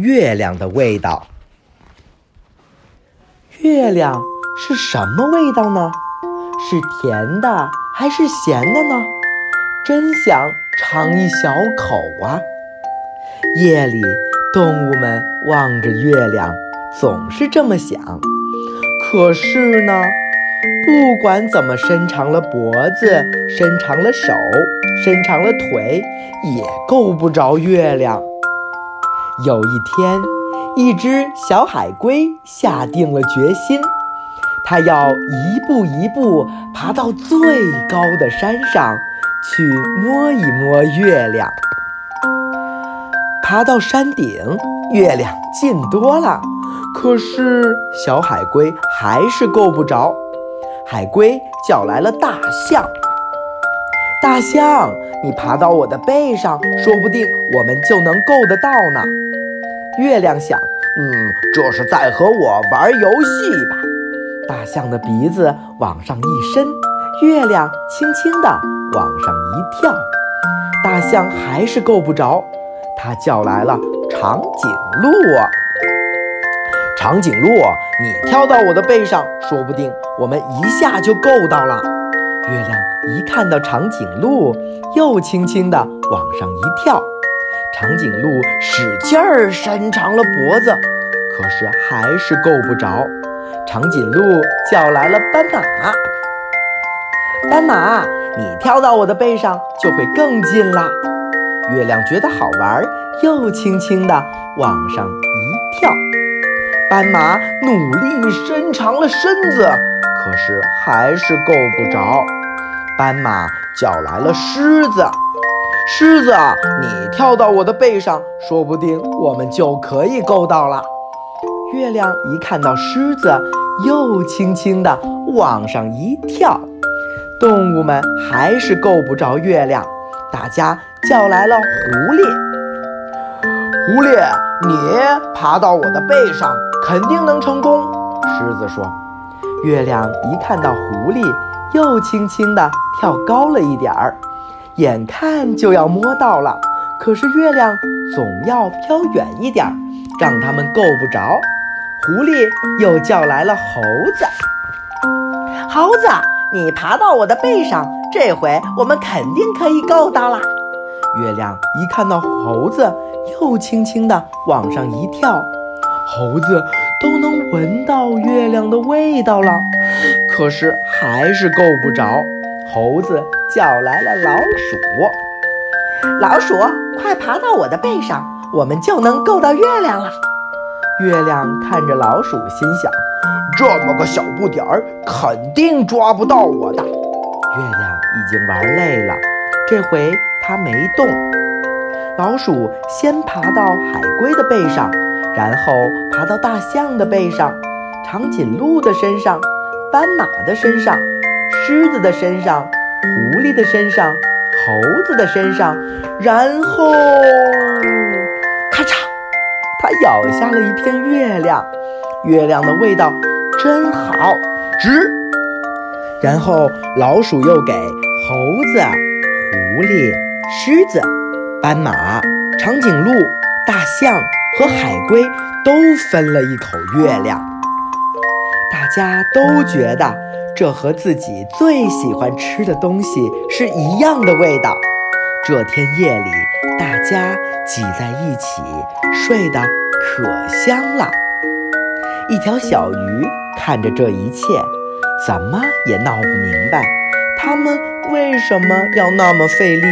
月亮的味道。月亮是什么味道呢？是甜的还是咸的呢？真想尝一小口啊！夜里，动物们望着月亮，总是这么想。可是呢，不管怎么伸长了脖子，伸长了手，伸长了腿，也够不着月亮。有一天，一只小海龟下定了决心，它要一步一步爬到最高的山上去摸一摸月亮。爬到山顶，月亮近多了，可是小海龟还是够不着。海龟叫来了大象：“大象，你爬到我的背上，说不定我们就能够得到呢。”月亮想：“嗯，这是在和我玩游戏吧？”大象的鼻子往上一伸，月亮轻轻地往上一跳，大象还是够不着。它叫来了长颈鹿：“长颈鹿，你跳到我的背上，说不定我们一下就够到了。”月亮一看到长颈鹿，又轻轻地往上一跳。长颈鹿使劲儿伸长了脖子，可是还是够不着。长颈鹿叫来了斑马：“斑马，你跳到我的背上就会更近啦。”月亮觉得好玩，又轻轻地往上一跳。斑马努力伸长了身子，可是还是够不着。斑马叫来了狮子。狮子，你跳到我的背上，说不定我们就可以够到了。月亮一看到狮子，又轻轻地往上一跳。动物们还是够不着月亮，大家叫来了狐狸。狐狸，你爬到我的背上，肯定能成功。狮子说。月亮一看到狐狸，又轻轻地跳高了一点儿。眼看就要摸到了，可是月亮总要飘远一点儿，让他们够不着。狐狸又叫来了猴子：“猴子，你爬到我的背上，这回我们肯定可以够到了。”月亮一看到猴子，又轻轻地往上一跳，猴子都能闻到月亮的味道了，可是还是够不着。猴子叫来了老鼠，老鼠，快爬到我的背上，我们就能够到月亮了。月亮看着老鼠，心想：这么个小不点儿，肯定抓不到我的。月亮已经玩累了，这回它没动。老鼠先爬到海龟的背上，然后爬到大象的背上，长颈鹿的身上，斑马的身上。狮子的身上，狐狸的身上，猴子的身上，然后，咔嚓，它咬下了一片月亮。月亮的味道真好，值。然后老鼠又给猴子、狐狸、狮子、斑马、长颈鹿、大象和海龟都分了一口月亮。大家都觉得。这和自己最喜欢吃的东西是一样的味道。这天夜里，大家挤在一起睡得可香了。一条小鱼看着这一切，怎么也闹不明白，它们为什么要那么费力